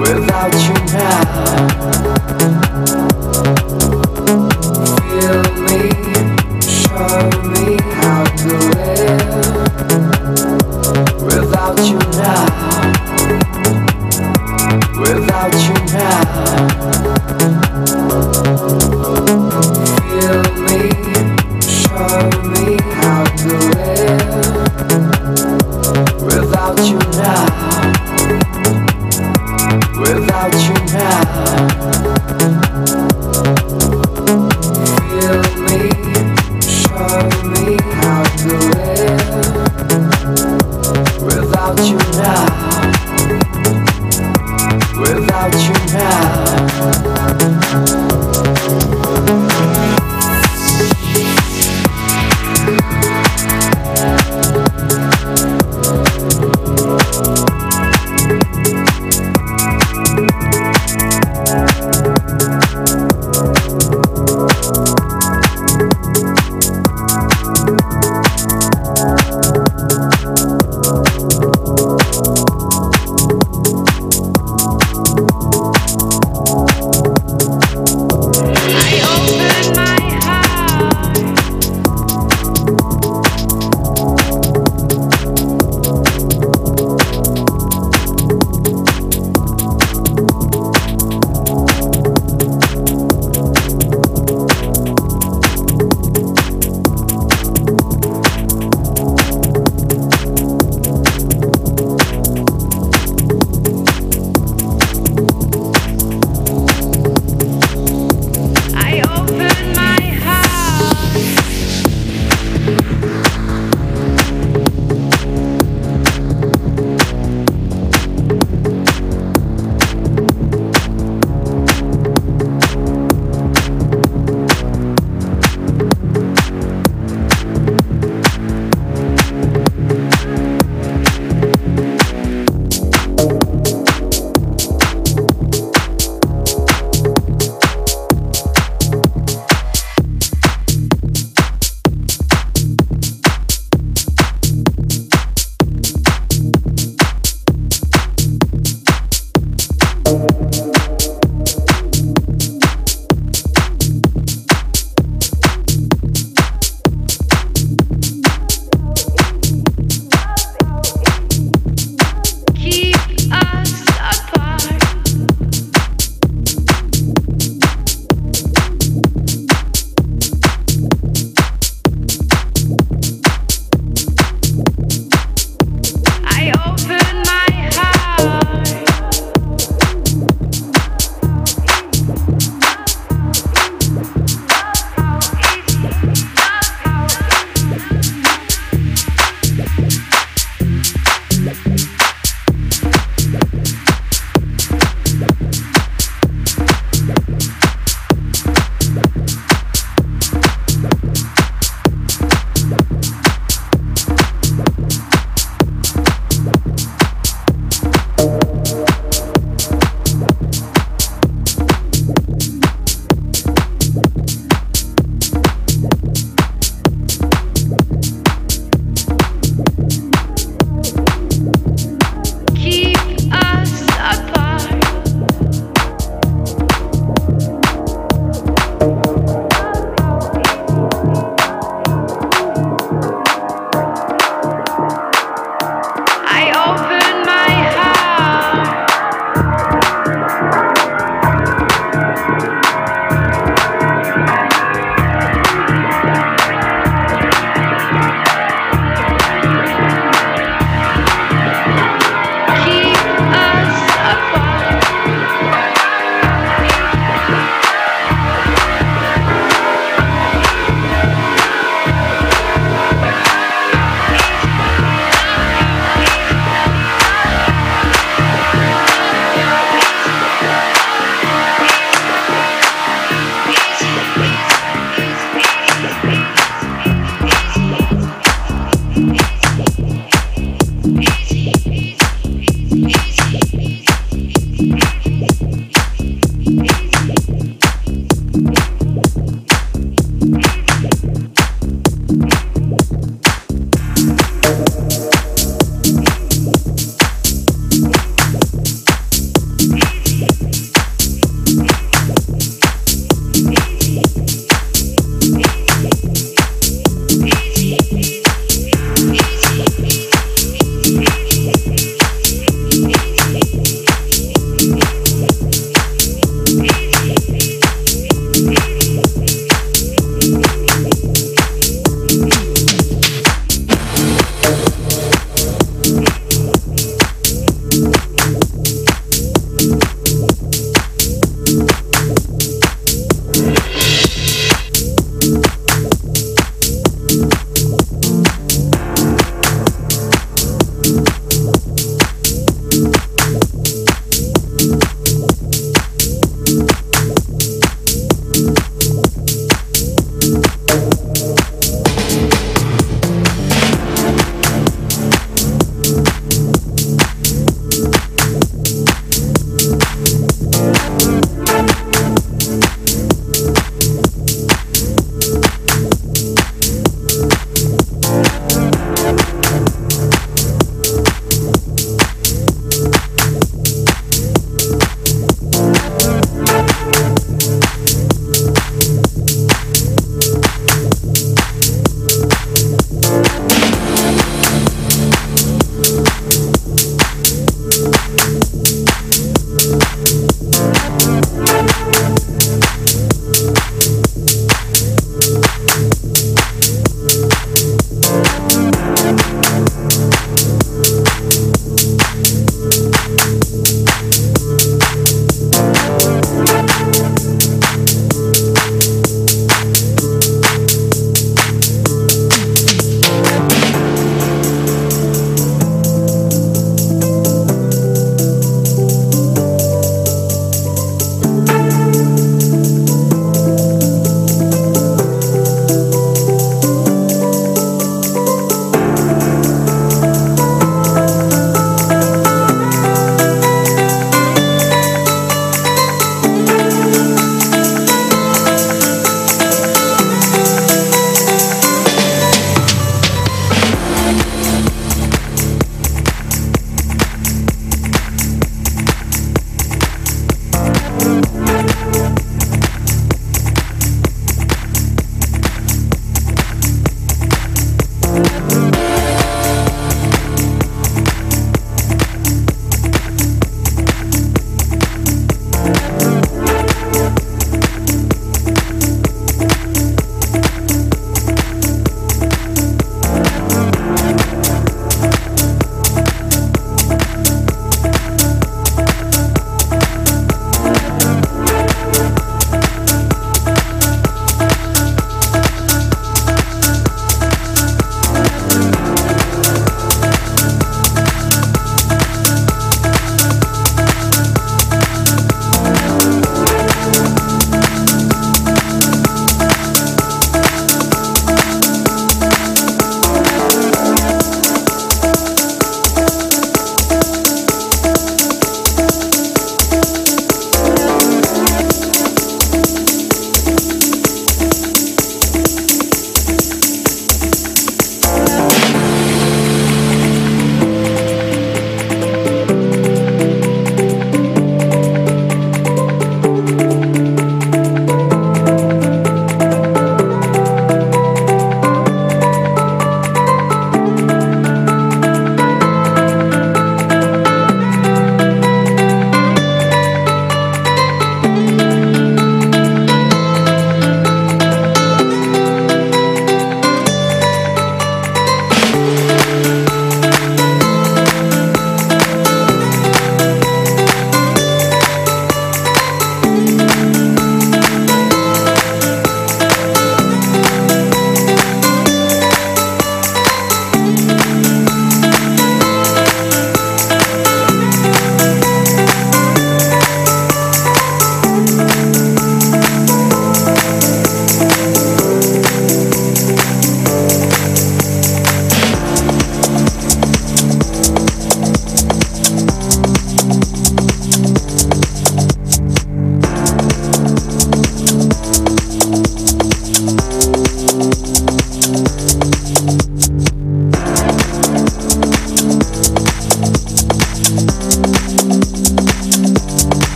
without you now.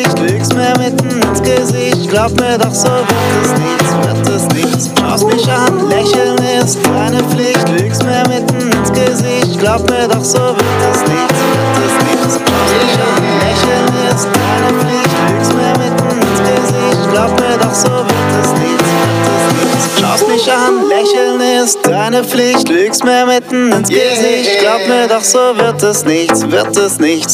ich lüg's mir mitten ins Gesicht. Glaub mir doch, so wird es nichts, wird es nichts. Schaust mich an, lächeln ist deine Pflicht. Lüg's mir mitten ins Gesicht. Glaub mir doch, so wird es nichts, wird es nichts. Schaust mich an, lächeln ist deine Pflicht. Lüg's mir mitten ins Gesicht. Glaub mir doch, so wird es nichts, wird es nichts. Schaust mich an, lächeln ist deine Pflicht. Lüg's mir mitten ins Gesicht. Glaub mir doch, so wird es nichts, wird es nichts.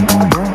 number